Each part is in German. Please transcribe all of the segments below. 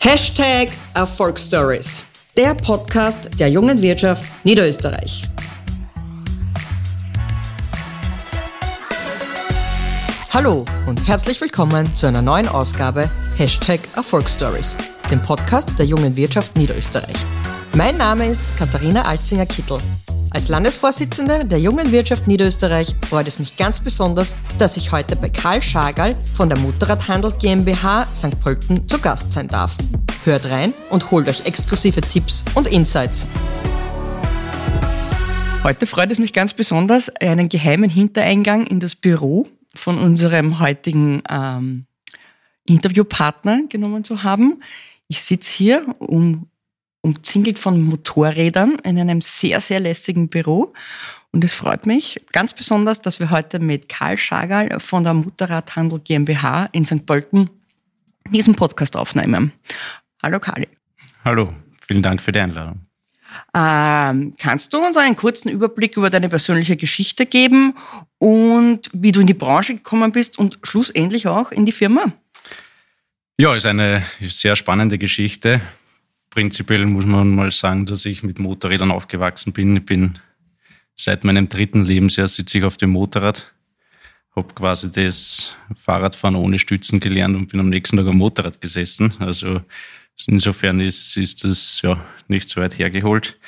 Hashtag Erfolgsstories. Der Podcast der jungen Wirtschaft Niederösterreich. Hallo und herzlich willkommen zu einer neuen Ausgabe Hashtag Erfolgsstories, dem Podcast der jungen Wirtschaft Niederösterreich. Mein Name ist Katharina Alzinger-Kittel als Landesvorsitzende der Jungen Wirtschaft Niederösterreich freut es mich ganz besonders, dass ich heute bei Karl Schagal von der Motorradhandel GmbH St. Pölten zu Gast sein darf. Hört rein und holt euch exklusive Tipps und Insights. Heute freut es mich ganz besonders, einen geheimen Hintereingang in das Büro von unserem heutigen ähm, Interviewpartner genommen zu haben. Ich sitze hier, um umzingelt von Motorrädern in einem sehr, sehr lässigen Büro. Und es freut mich ganz besonders, dass wir heute mit Karl Schagal von der Motorradhandel GmbH in St. Pölten diesen Podcast aufnehmen. Hallo Kali. Hallo, vielen Dank für die Einladung. Ähm, kannst du uns einen kurzen Überblick über deine persönliche Geschichte geben und wie du in die Branche gekommen bist und schlussendlich auch in die Firma? Ja, ist eine sehr spannende Geschichte prinzipiell muss man mal sagen, dass ich mit Motorrädern aufgewachsen bin. Ich bin seit meinem dritten Lebensjahr sitze ich auf dem Motorrad, habe quasi das Fahrradfahren ohne Stützen gelernt und bin am nächsten Tag am Motorrad gesessen. Also insofern ist, ist das ja nicht so weit hergeholt.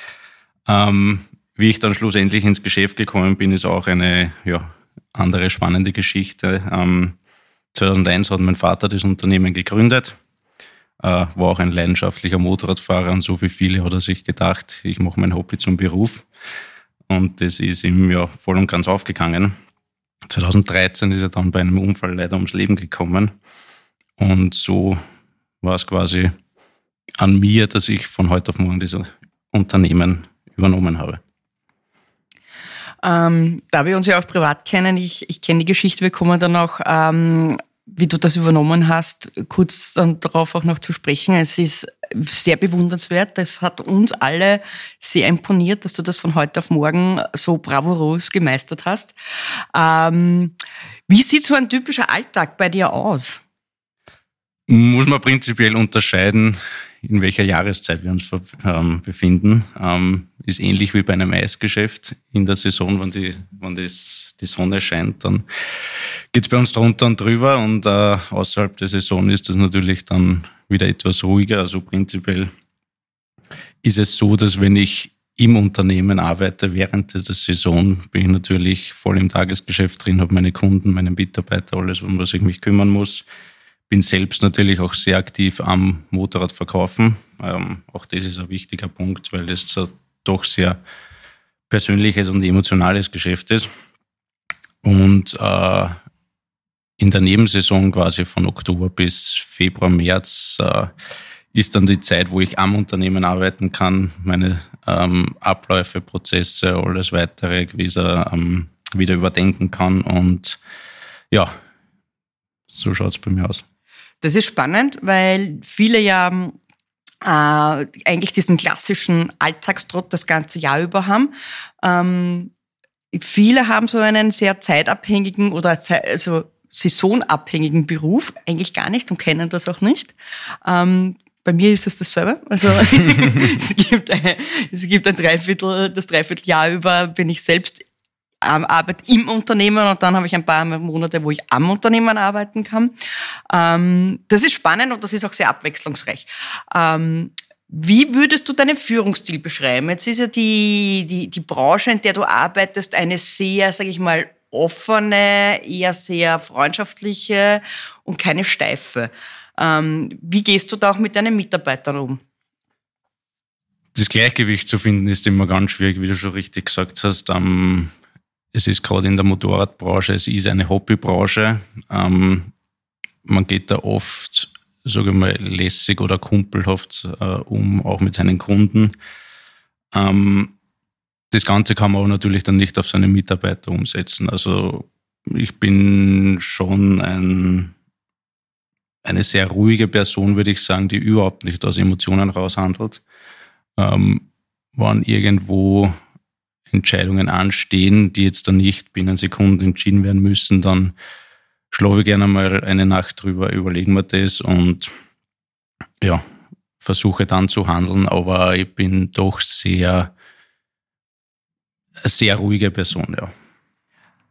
Ähm, wie ich dann schlussendlich ins Geschäft gekommen bin, ist auch eine ja, andere spannende Geschichte. Ähm, 2001 hat mein Vater das Unternehmen gegründet war auch ein leidenschaftlicher Motorradfahrer und so wie viele hat er sich gedacht, ich mache mein Hobby zum Beruf. Und das ist ihm ja voll und ganz aufgegangen. 2013 ist er dann bei einem Unfall leider ums Leben gekommen. Und so war es quasi an mir, dass ich von heute auf morgen dieses Unternehmen übernommen habe. Ähm, da wir uns ja auch privat kennen, ich, ich kenne die Geschichte, wir kommen dann auch ähm, wie du das übernommen hast, kurz darauf auch noch zu sprechen. Es ist sehr bewundernswert. Das hat uns alle sehr imponiert, dass du das von heute auf morgen so bravourös gemeistert hast. Ähm, wie sieht so ein typischer Alltag bei dir aus? Muss man prinzipiell unterscheiden in welcher Jahreszeit wir uns ähm, befinden. Ähm, ist ähnlich wie bei einem Eisgeschäft in der Saison, wenn die, wenn das, die Sonne scheint, dann geht's bei uns drunter und drüber und äh, außerhalb der Saison ist das natürlich dann wieder etwas ruhiger. Also prinzipiell ist es so, dass wenn ich im Unternehmen arbeite während der Saison, bin ich natürlich voll im Tagesgeschäft drin, habe meine Kunden, meine Mitarbeiter, alles, um was ich mich kümmern muss bin selbst natürlich auch sehr aktiv am Motorrad verkaufen. Ähm, auch das ist ein wichtiger Punkt, weil das doch sehr persönliches und emotionales Geschäft ist. Und äh, in der Nebensaison quasi von Oktober bis Februar, März äh, ist dann die Zeit, wo ich am Unternehmen arbeiten kann, meine ähm, Abläufe, Prozesse, alles weitere wieder, ähm, wieder überdenken kann. Und ja, so schaut es bei mir aus. Das ist spannend, weil viele ja äh, eigentlich diesen klassischen Alltagstrott das ganze Jahr über haben. Ähm, viele haben so einen sehr zeitabhängigen oder also saisonabhängigen Beruf, eigentlich gar nicht und kennen das auch nicht. Ähm, bei mir ist es dasselbe. Also es, gibt ein, es gibt ein Dreiviertel, das Dreivierteljahr über bin ich selbst ähm, Arbeit im Unternehmen und dann habe ich ein paar Monate, wo ich am Unternehmen arbeiten kann. Ähm, das ist spannend und das ist auch sehr abwechslungsreich. Ähm, wie würdest du deinen Führungsstil beschreiben? Jetzt ist ja die, die, die Branche, in der du arbeitest, eine sehr, sage ich mal, offene, eher sehr freundschaftliche und keine steife. Ähm, wie gehst du da auch mit deinen Mitarbeitern um? Das Gleichgewicht zu finden ist immer ganz schwierig, wie du schon richtig gesagt hast. Ähm, es ist gerade in der Motorradbranche, es ist eine Hobbybranche. Ähm, man geht da oft, sage ich mal, lässig oder kumpelhaft äh, um, auch mit seinen Kunden. Ähm, das Ganze kann man aber natürlich dann nicht auf seine Mitarbeiter umsetzen. Also ich bin schon ein, eine sehr ruhige Person, würde ich sagen, die überhaupt nicht aus Emotionen raushandelt. Ähm, wann irgendwo Entscheidungen anstehen, die jetzt dann nicht binnen Sekunden entschieden werden müssen, dann schlafe ich gerne mal eine Nacht drüber, überlegen wir das und ja, versuche dann zu handeln, aber ich bin doch sehr, sehr ruhige Person, ja.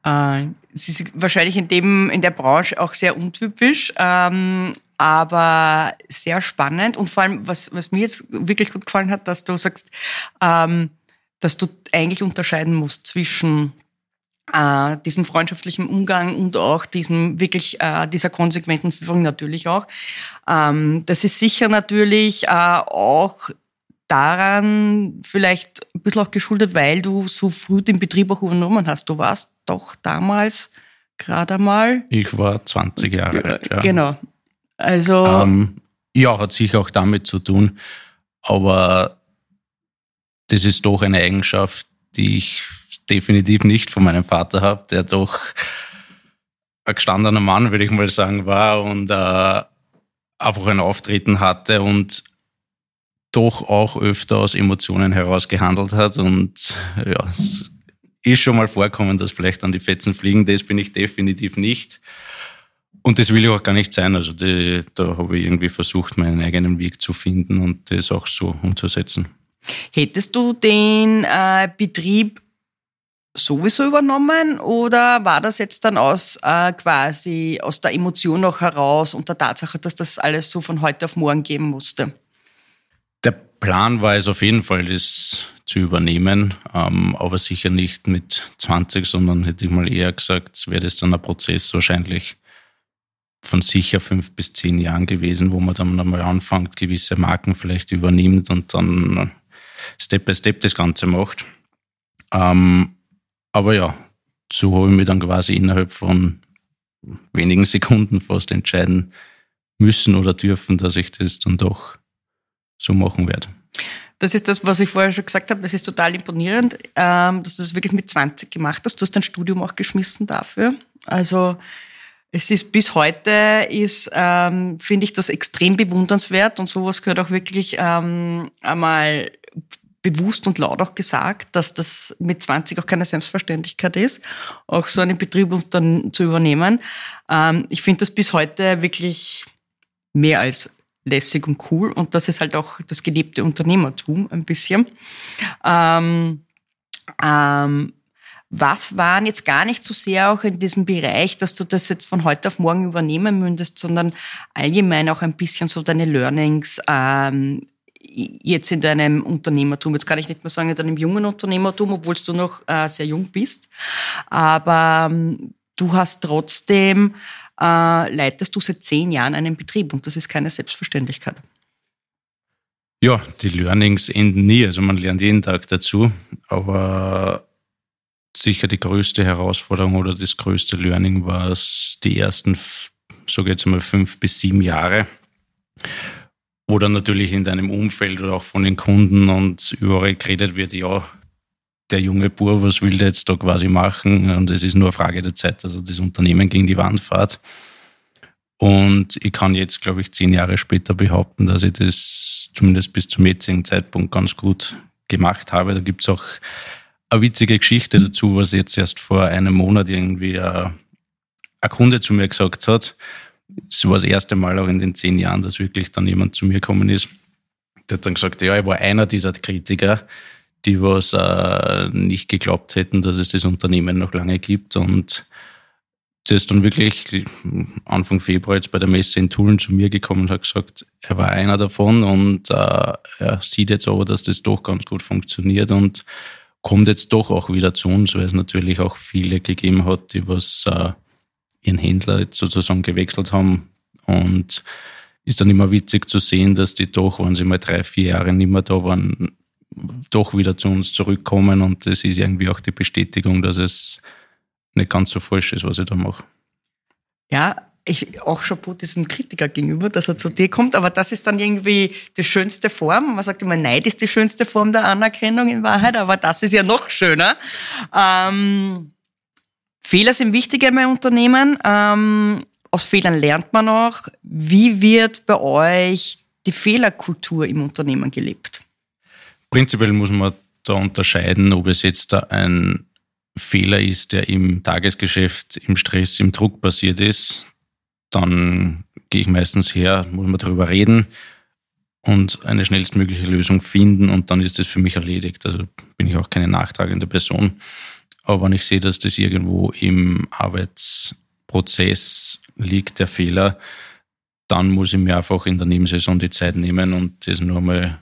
Äh, Sie ist wahrscheinlich in dem, in der Branche auch sehr untypisch, ähm, aber sehr spannend und vor allem, was, was mir jetzt wirklich gut gefallen hat, dass du sagst, ähm, dass du eigentlich unterscheiden musst zwischen äh, diesem freundschaftlichen Umgang und auch diesem wirklich äh, dieser konsequenten Führung natürlich auch. Ähm, das ist sicher natürlich äh, auch daran vielleicht ein bisschen auch geschuldet, weil du so früh den Betrieb auch übernommen hast. Du warst doch damals gerade mal. Ich war 20 Jahre alt, ja. Genau. Also. Ähm, ja, hat sicher auch damit zu tun. Aber das ist doch eine Eigenschaft, die ich definitiv nicht von meinem Vater habe, der doch ein gestandener Mann, würde ich mal sagen, war und äh, einfach ein Auftreten hatte und doch auch öfter aus Emotionen heraus gehandelt hat. Und ja, es ist schon mal vorkommen, dass vielleicht an die Fetzen fliegen. Das bin ich definitiv nicht. Und das will ich auch gar nicht sein. Also die, da habe ich irgendwie versucht, meinen eigenen Weg zu finden und das auch so umzusetzen. Hättest du den äh, Betrieb sowieso übernommen oder war das jetzt dann aus äh, quasi aus der Emotion noch heraus und der Tatsache, dass das alles so von heute auf morgen geben musste? Plan war es auf jeden Fall, das zu übernehmen, ähm, aber sicher nicht mit 20, sondern hätte ich mal eher gesagt, wäre das dann ein Prozess wahrscheinlich von sicher fünf bis zehn Jahren gewesen, wo man dann einmal anfängt, gewisse Marken vielleicht übernimmt und dann Step by Step das Ganze macht. Ähm, aber ja, so habe ich mich dann quasi innerhalb von wenigen Sekunden fast entscheiden müssen oder dürfen, dass ich das dann doch so machen werde. Das ist das, was ich vorher schon gesagt habe. Das ist total imponierend, ähm, dass du das wirklich mit 20 gemacht hast. Du hast dein Studium auch geschmissen dafür. Also es ist bis heute ist, ähm, finde ich das extrem bewundernswert und sowas gehört auch wirklich ähm, einmal bewusst und laut auch gesagt, dass das mit 20 auch keine Selbstverständlichkeit ist, auch so einen Betrieb dann zu übernehmen. Ähm, ich finde das bis heute wirklich mehr als lässig und cool. Und das ist halt auch das gelebte Unternehmertum ein bisschen. Ähm, ähm, was waren jetzt gar nicht so sehr auch in diesem Bereich, dass du das jetzt von heute auf morgen übernehmen mündest, sondern allgemein auch ein bisschen so deine Learnings ähm, jetzt in deinem Unternehmertum, jetzt kann ich nicht mehr sagen in deinem jungen Unternehmertum, obwohl du noch äh, sehr jung bist, aber ähm, du hast trotzdem, äh, leitest du seit zehn Jahren einen Betrieb und das ist keine Selbstverständlichkeit. Ja, die Learnings enden nie, also man lernt jeden Tag dazu, aber sicher die größte Herausforderung oder das größte Learning war es die ersten, so jetzt mal fünf bis sieben Jahre wo dann natürlich in deinem Umfeld oder auch von den Kunden und überall geredet wird, ja, der junge Bur, was will der jetzt da quasi machen? Und es ist nur eine Frage der Zeit, dass er das Unternehmen gegen die Wand fährt. Und ich kann jetzt, glaube ich, zehn Jahre später behaupten, dass ich das zumindest bis zum jetzigen Zeitpunkt ganz gut gemacht habe. Da gibt es auch eine witzige Geschichte dazu, was jetzt erst vor einem Monat irgendwie ein Kunde zu mir gesagt hat es war das erste Mal auch in den zehn Jahren, dass wirklich dann jemand zu mir gekommen ist. Der hat dann gesagt, ja, ich war einer dieser Kritiker, die was äh, nicht geglaubt hätten, dass es das Unternehmen noch lange gibt und der ist dann wirklich Anfang Februar jetzt bei der Messe in Tulln zu mir gekommen und hat gesagt, er war einer davon und äh, er sieht jetzt aber, dass das doch ganz gut funktioniert und kommt jetzt doch auch wieder zu uns, weil es natürlich auch viele gegeben hat, die was äh, ihren Händler sozusagen gewechselt haben. Und ist dann immer witzig zu sehen, dass die doch, wenn sie mal drei, vier Jahre nicht mehr da waren, doch wieder zu uns zurückkommen. Und das ist irgendwie auch die Bestätigung, dass es nicht ganz so falsch ist, was ich da mache. Ja, ich auch Chapeau diesem Kritiker gegenüber, dass er zu dir kommt, aber das ist dann irgendwie die schönste Form. Man sagt immer, Neid ist die schönste Form der Anerkennung in Wahrheit, aber das ist ja noch schöner. Ähm Fehler sind wichtig in einem Unternehmen. Ähm, aus Fehlern lernt man auch. Wie wird bei euch die Fehlerkultur im Unternehmen gelebt? Prinzipiell muss man da unterscheiden, ob es jetzt da ein Fehler ist, der im Tagesgeschäft, im Stress, im Druck passiert ist. Dann gehe ich meistens her, muss man darüber reden. und eine schnellstmögliche Lösung finden und dann ist das für mich erledigt. Also bin ich auch keine nachtragende Person. Aber wenn ich sehe, dass das irgendwo im Arbeitsprozess liegt, der Fehler, dann muss ich mir einfach in der Nebensaison die Zeit nehmen und das nur mal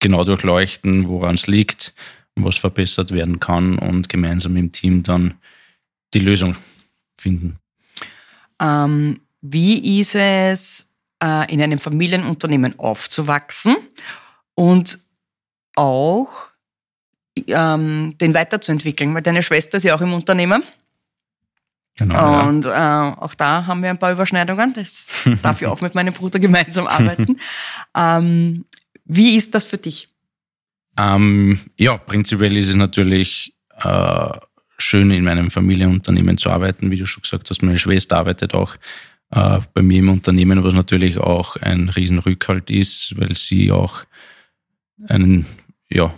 genau durchleuchten, woran es liegt, was verbessert werden kann und gemeinsam im Team dann die Lösung finden. Ähm, wie ist es, äh, in einem Familienunternehmen aufzuwachsen und auch ähm, den weiterzuentwickeln? Weil deine Schwester ist ja auch im Unternehmen. Genau, und ja. äh, auch da haben wir ein paar Überschneidungen. Das darf ich auch mit meinem Bruder gemeinsam arbeiten. ähm, wie ist das für dich? Ähm, ja, prinzipiell ist es natürlich äh, schön, in meinem Familienunternehmen zu arbeiten. Wie du schon gesagt hast, meine Schwester arbeitet auch äh, bei mir im Unternehmen, was natürlich auch ein Riesenrückhalt ist, weil sie auch einen ja,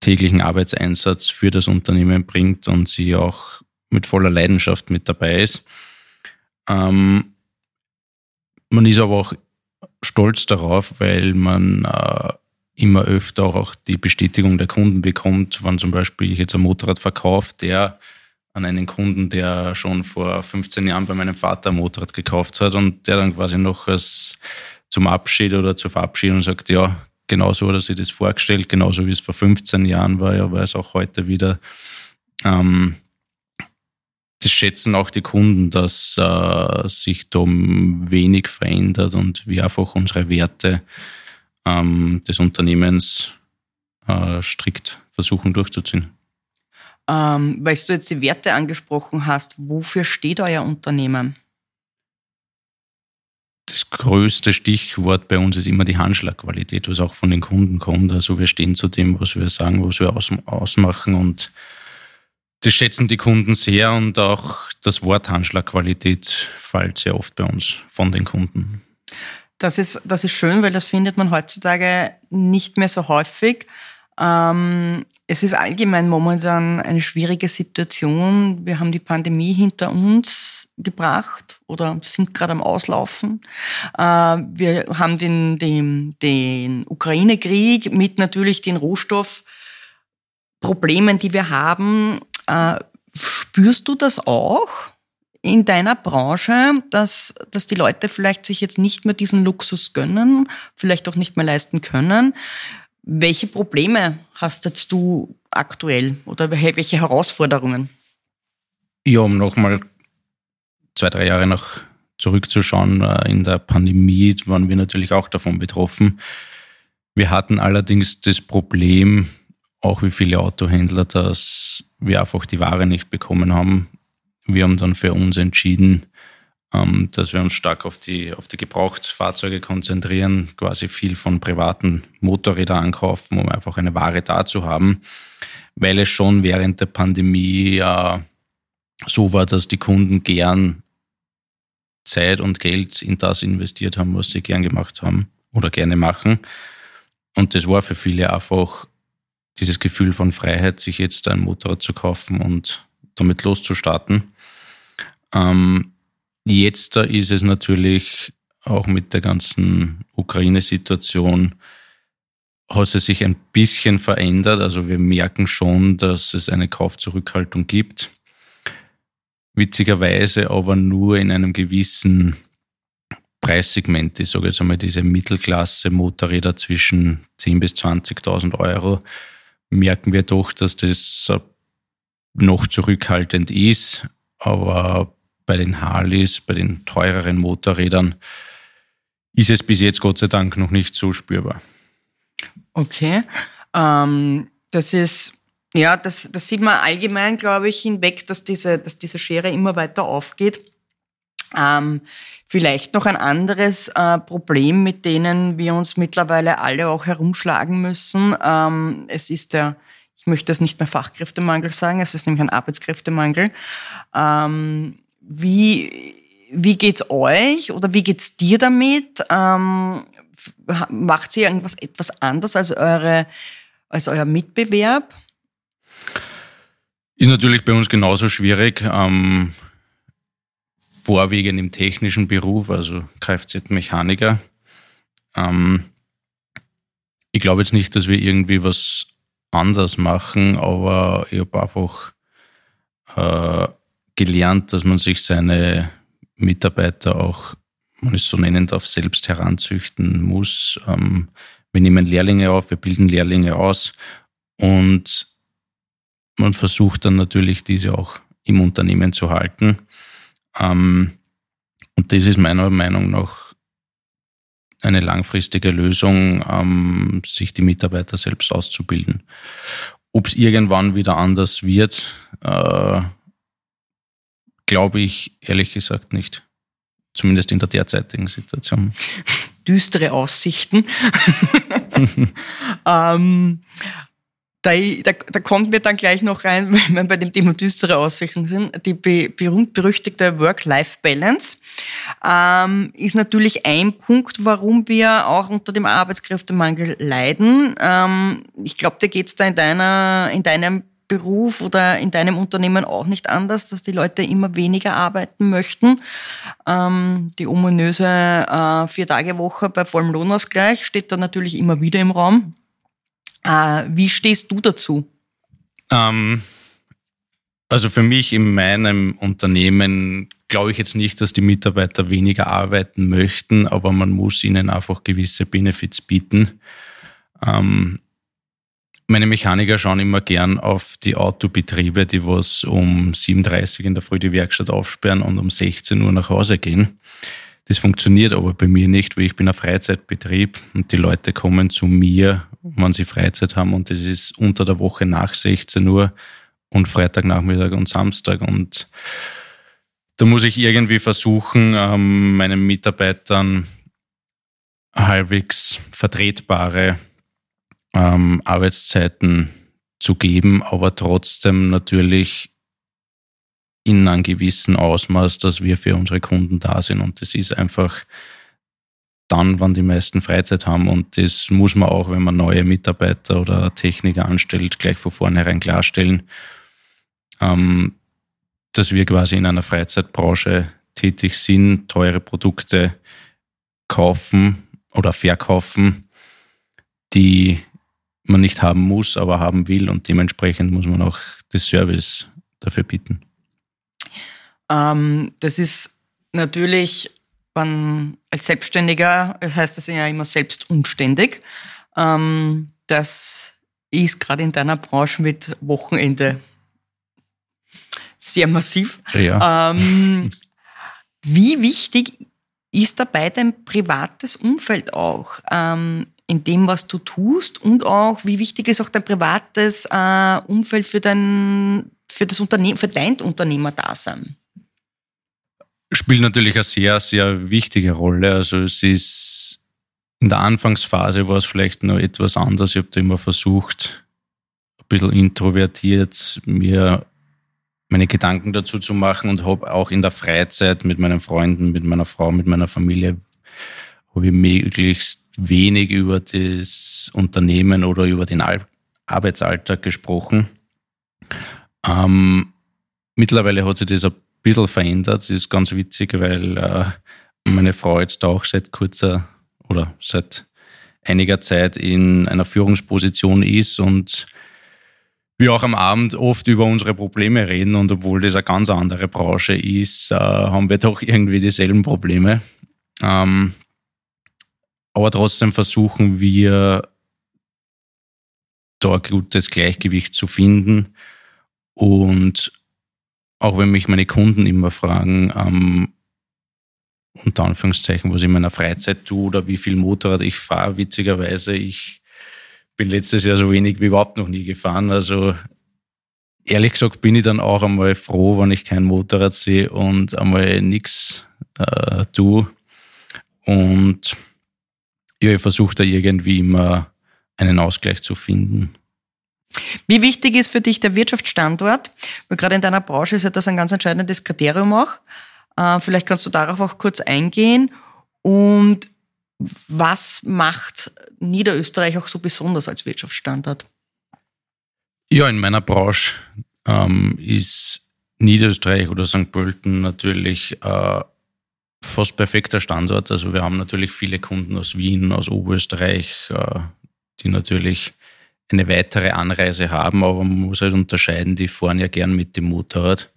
täglichen Arbeitseinsatz für das Unternehmen bringt und sie auch mit voller Leidenschaft mit dabei ist. Ähm, man ist aber auch stolz darauf, weil man äh, immer öfter auch die Bestätigung der Kunden bekommt, wenn zum Beispiel ich jetzt ein Motorrad verkaufe, der an einen Kunden, der schon vor 15 Jahren bei meinem Vater ein Motorrad gekauft hat und der dann quasi noch als zum Abschied oder zur Verabschiedung sagt, ja, genauso hat er sich das vorgestellt, genauso wie es vor 15 Jahren war, ja, war es auch heute wieder. Ähm, das schätzen auch die Kunden, dass äh, sich da wenig verändert und wir einfach unsere Werte ähm, des Unternehmens äh, strikt versuchen durchzuziehen. Ähm, weil du jetzt die Werte angesprochen hast, wofür steht euer Unternehmen? Das größte Stichwort bei uns ist immer die Handschlagqualität, was auch von den Kunden kommt. Also wir stehen zu dem, was wir sagen, was wir aus, ausmachen und das schätzen die Kunden sehr und auch das Wort Handschlagqualität fällt sehr oft bei uns von den Kunden. Das ist, das ist schön, weil das findet man heutzutage nicht mehr so häufig. Ähm, es ist allgemein momentan eine schwierige Situation. Wir haben die Pandemie hinter uns gebracht oder sind gerade am Auslaufen. Äh, wir haben den, den, den Ukraine-Krieg mit natürlich den Rohstoffproblemen, die wir haben. Äh, spürst du das auch? in deiner Branche, dass, dass die Leute vielleicht sich jetzt nicht mehr diesen Luxus gönnen, vielleicht auch nicht mehr leisten können. Welche Probleme hast jetzt du aktuell oder welche Herausforderungen? Ja, um nochmal zwei, drei Jahre nach zurückzuschauen, äh, in der Pandemie waren wir natürlich auch davon betroffen. Wir hatten allerdings das Problem, auch wie viele Autohändler, dass wir einfach die Ware nicht bekommen haben wir haben dann für uns entschieden, ähm, dass wir uns stark auf die, auf die Gebrauchtfahrzeuge konzentrieren, quasi viel von privaten Motorrädern ankaufen, um einfach eine Ware da zu haben, weil es schon während der Pandemie äh, so war, dass die Kunden gern Zeit und Geld in das investiert haben, was sie gern gemacht haben oder gerne machen. Und das war für viele einfach dieses Gefühl von Freiheit, sich jetzt ein Motorrad zu kaufen und damit loszustarten. Ähm, jetzt da ist es natürlich auch mit der ganzen Ukraine-Situation hat es sich ein bisschen verändert. Also wir merken schon, dass es eine Kaufzurückhaltung gibt. Witzigerweise aber nur in einem gewissen Preissegment. Ich sage jetzt einmal diese Mittelklasse Motorräder zwischen 10.000 bis 20.000 Euro merken wir doch, dass das noch zurückhaltend ist. Aber bei den Harleys, bei den teureren Motorrädern, ist es bis jetzt Gott sei Dank noch nicht so spürbar. Okay. Ähm, das ist, ja, das, das sieht man allgemein, glaube ich, hinweg, dass diese, dass diese Schere immer weiter aufgeht. Ähm, vielleicht noch ein anderes äh, Problem, mit denen wir uns mittlerweile alle auch herumschlagen müssen. Ähm, es ist der, ich möchte es nicht mehr Fachkräftemangel sagen, es ist nämlich ein Arbeitskräftemangel. Ähm, wie, wie geht's euch oder wie geht's dir damit? Ähm, macht ihr irgendwas etwas anders als eure, als euer Mitbewerb? Ist natürlich bei uns genauso schwierig. Ähm, vorwiegend im technischen Beruf, also Kfz-Mechaniker. Ähm, ich glaube jetzt nicht, dass wir irgendwie was anders machen, aber ich habe einfach äh, gelernt, dass man sich seine Mitarbeiter auch, man es so nennen darf, selbst heranzüchten muss. Ähm, wir nehmen Lehrlinge auf, wir bilden Lehrlinge aus und man versucht dann natürlich, diese auch im Unternehmen zu halten. Ähm, und das ist meiner Meinung nach eine langfristige Lösung, ähm, sich die Mitarbeiter selbst auszubilden. Ob es irgendwann wieder anders wird, äh, glaube ich ehrlich gesagt nicht. Zumindest in der derzeitigen Situation. Düstere Aussichten. ähm, da, da, da kommt mir dann gleich noch rein, wenn wir bei dem Thema düstere Auswirkungen sind, die berühmt-berüchtigte Work-Life-Balance ähm, ist natürlich ein Punkt, warum wir auch unter dem Arbeitskräftemangel leiden. Ähm, ich glaube, dir geht's da in, deiner, in deinem Beruf oder in deinem Unternehmen auch nicht anders, dass die Leute immer weniger arbeiten möchten. Ähm, die ominöse äh, Vier-Tage-Woche bei vollem Lohnausgleich steht da natürlich immer wieder im Raum. Äh, wie stehst du dazu? Ähm, also für mich in meinem Unternehmen glaube ich jetzt nicht, dass die Mitarbeiter weniger arbeiten möchten, aber man muss ihnen einfach gewisse Benefits bieten. Ähm, meine Mechaniker schauen immer gern auf die Autobetriebe, die was um 7.30 Uhr in der Früh die Werkstatt aufsperren und um 16 Uhr nach Hause gehen. Das funktioniert aber bei mir nicht, weil ich bin ein Freizeitbetrieb und die Leute kommen zu mir, wenn sie Freizeit haben und das ist unter der Woche nach 16 Uhr und Freitagnachmittag und Samstag und da muss ich irgendwie versuchen, ähm, meinen Mitarbeitern halbwegs vertretbare ähm, Arbeitszeiten zu geben, aber trotzdem natürlich in einem gewissen Ausmaß, dass wir für unsere Kunden da sind. Und das ist einfach dann, wann die meisten Freizeit haben. Und das muss man auch, wenn man neue Mitarbeiter oder Techniker anstellt, gleich von vornherein klarstellen, ähm, dass wir quasi in einer Freizeitbranche tätig sind, teure Produkte kaufen oder verkaufen, die man nicht haben muss, aber haben will. Und dementsprechend muss man auch das Service dafür bieten. Ähm, das ist natürlich man als Selbstständiger, das heißt das ja immer selbst unständig. Ähm, das ist gerade in deiner Branche mit Wochenende sehr massiv. Ja. Ähm, wie wichtig ist dabei dein privates Umfeld auch ähm, in dem, was du tust und auch wie wichtig ist auch dein privates äh, Umfeld für dein für das Unternehmen, für dein Unternehmerdasein? Spielt natürlich eine sehr, sehr wichtige Rolle. Also es ist in der Anfangsphase war es vielleicht noch etwas anders. Ich habe da immer versucht, ein bisschen introvertiert mir meine Gedanken dazu zu machen und habe auch in der Freizeit mit meinen Freunden, mit meiner Frau, mit meiner Familie, habe ich möglichst wenig über das Unternehmen oder über den Arbeitsalltag gesprochen. Ähm, mittlerweile hat sich das ein bisschen verändert. Das ist ganz witzig, weil äh, meine Frau jetzt auch seit kurzer oder seit einiger Zeit in einer Führungsposition ist und wir auch am Abend oft über unsere Probleme reden und obwohl das eine ganz andere Branche ist, äh, haben wir doch irgendwie dieselben Probleme. Ähm, aber trotzdem versuchen wir da ein gutes Gleichgewicht zu finden und auch wenn mich meine Kunden immer fragen, ähm, unter Anführungszeichen, was ich in meiner Freizeit tue oder wie viel Motorrad ich fahre, witzigerweise, ich bin letztes Jahr so wenig wie überhaupt noch nie gefahren. Also ehrlich gesagt bin ich dann auch einmal froh, wenn ich kein Motorrad sehe und einmal nichts äh, tue. Und ja, ich versuche da irgendwie immer einen Ausgleich zu finden. Wie wichtig ist für dich der Wirtschaftsstandort? Weil gerade in deiner Branche ist ja das ein ganz entscheidendes Kriterium auch. Äh, vielleicht kannst du darauf auch kurz eingehen. Und was macht Niederösterreich auch so besonders als Wirtschaftsstandort? Ja, in meiner Branche ähm, ist Niederösterreich oder St. Pölten natürlich äh, fast perfekter Standort. Also wir haben natürlich viele Kunden aus Wien, aus Oberösterreich, äh, die natürlich eine weitere Anreise haben, aber man muss halt unterscheiden, die fahren ja gern mit dem Motorrad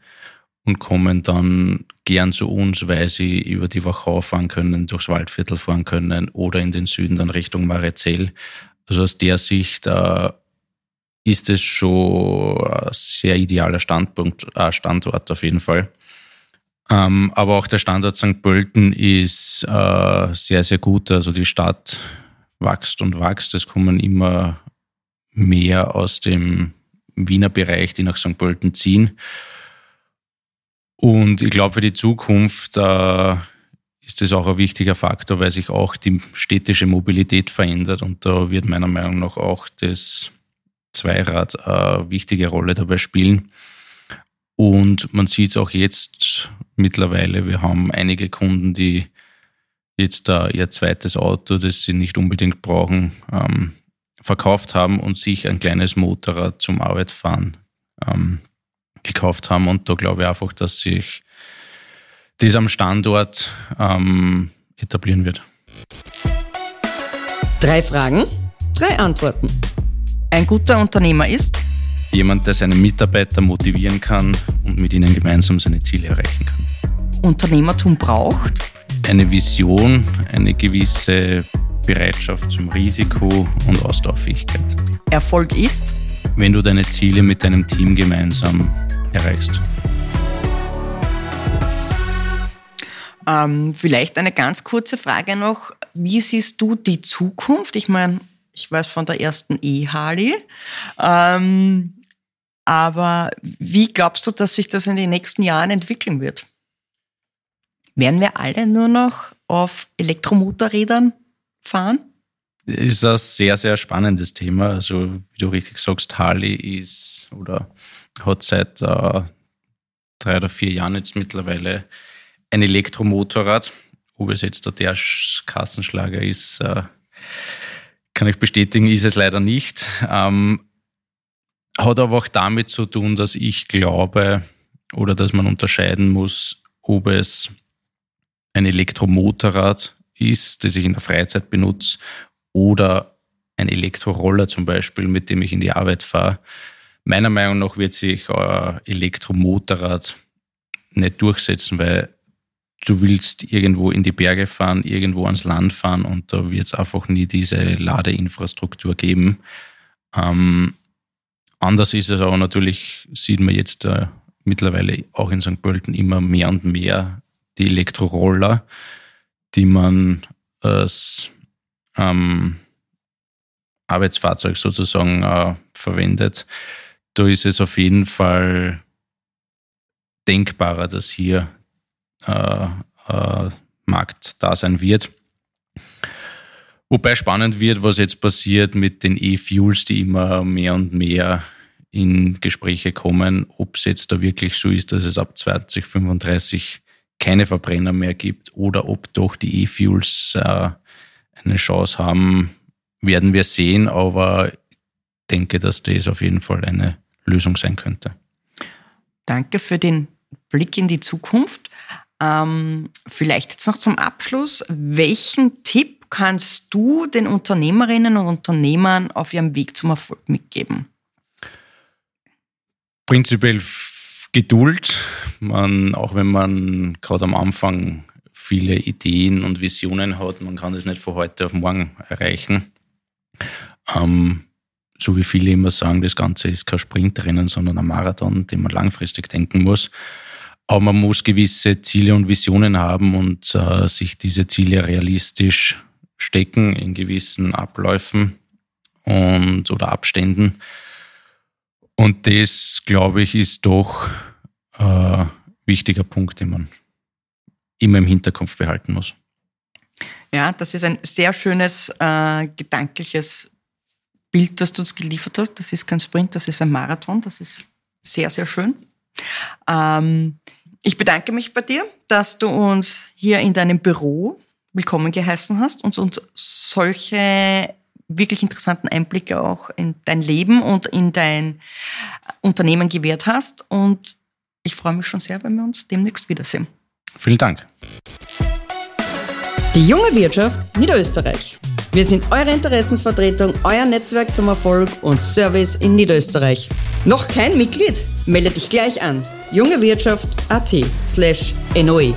und kommen dann gern zu uns, weil sie über die Wachau fahren können, durchs Waldviertel fahren können oder in den Süden dann Richtung Marizell. Also aus der Sicht äh, ist es schon ein sehr idealer Standpunkt, äh, Standort auf jeden Fall. Ähm, aber auch der Standort St. Pölten ist äh, sehr, sehr gut. Also die Stadt wächst und wächst. Es kommen immer mehr aus dem Wiener Bereich, die nach St. Pölten ziehen. Und ich glaube, für die Zukunft äh, ist das auch ein wichtiger Faktor, weil sich auch die städtische Mobilität verändert. Und da wird meiner Meinung nach auch das Zweirad eine wichtige Rolle dabei spielen. Und man sieht es auch jetzt mittlerweile. Wir haben einige Kunden, die jetzt da ihr zweites Auto, das sie nicht unbedingt brauchen, ähm, verkauft haben und sich ein kleines Motorrad zum Arbeitfahren ähm, gekauft haben. Und da glaube ich einfach, dass sich das am Standort ähm, etablieren wird. Drei Fragen, drei Antworten. Ein guter Unternehmer ist jemand, der seine Mitarbeiter motivieren kann und mit ihnen gemeinsam seine Ziele erreichen kann. Unternehmertum braucht eine Vision, eine gewisse Bereitschaft zum Risiko und Ausdauerfähigkeit. Erfolg ist, wenn du deine Ziele mit deinem Team gemeinsam erreichst. Ähm, vielleicht eine ganz kurze Frage noch. Wie siehst du die Zukunft? Ich meine, ich weiß von der ersten E-Harley. Ähm, aber wie glaubst du, dass sich das in den nächsten Jahren entwickeln wird? Werden wir alle nur noch auf Elektromotorrädern fahren? Ist ein sehr, sehr spannendes Thema. Also, wie du richtig sagst, Harley ist oder hat seit äh, drei oder vier Jahren jetzt mittlerweile ein Elektromotorrad. Ob es jetzt der Kassenschlager ist, äh, kann ich bestätigen, ist es leider nicht. Ähm, hat aber auch damit zu tun, dass ich glaube oder dass man unterscheiden muss, ob es ein Elektromotorrad ist, das ich in der Freizeit benutze, oder ein Elektroroller zum Beispiel, mit dem ich in die Arbeit fahre. Meiner Meinung nach wird sich ein Elektromotorrad nicht durchsetzen, weil du willst irgendwo in die Berge fahren, irgendwo ans Land fahren und da wird es einfach nie diese Ladeinfrastruktur geben. Ähm, anders ist es aber natürlich, sieht man jetzt äh, mittlerweile auch in St. Pölten immer mehr und mehr die Elektroroller, die man als ähm, Arbeitsfahrzeug sozusagen äh, verwendet. Da ist es auf jeden Fall denkbarer, dass hier äh, äh, Markt da sein wird. Wobei spannend wird, was jetzt passiert mit den E-Fuels, die immer mehr und mehr in Gespräche kommen, ob es jetzt da wirklich so ist, dass es ab 2035 keine Verbrenner mehr gibt oder ob doch die E-Fuels äh, eine Chance haben, werden wir sehen, aber ich denke, dass das auf jeden Fall eine Lösung sein könnte. Danke für den Blick in die Zukunft. Ähm, vielleicht jetzt noch zum Abschluss. Welchen Tipp kannst du den Unternehmerinnen und Unternehmern auf ihrem Weg zum Erfolg mitgeben? Prinzipiell Geduld. Man, auch wenn man gerade am Anfang viele Ideen und Visionen hat, man kann das nicht von heute auf morgen erreichen. Ähm, so wie viele immer sagen, das Ganze ist kein Sprintrennen, sondern ein Marathon, den man langfristig denken muss. Aber man muss gewisse Ziele und Visionen haben und äh, sich diese Ziele realistisch stecken in gewissen Abläufen und oder Abständen. Und das, glaube ich, ist doch äh, wichtiger Punkt, den man immer im Hinterkopf behalten muss. Ja, das ist ein sehr schönes äh, gedankliches Bild, das du uns geliefert hast. Das ist kein Sprint, das ist ein Marathon. Das ist sehr, sehr schön. Ähm, ich bedanke mich bei dir, dass du uns hier in deinem Büro willkommen geheißen hast und uns solche wirklich interessanten Einblicke auch in dein Leben und in dein Unternehmen gewährt hast. Und ich freue mich schon sehr, wenn wir uns demnächst wiedersehen. Vielen Dank. Die junge Wirtschaft Niederösterreich. Wir sind eure Interessensvertretung, euer Netzwerk zum Erfolg und Service in Niederösterreich. Noch kein Mitglied? Melde dich gleich an. jungewirtschaft.at slash NOE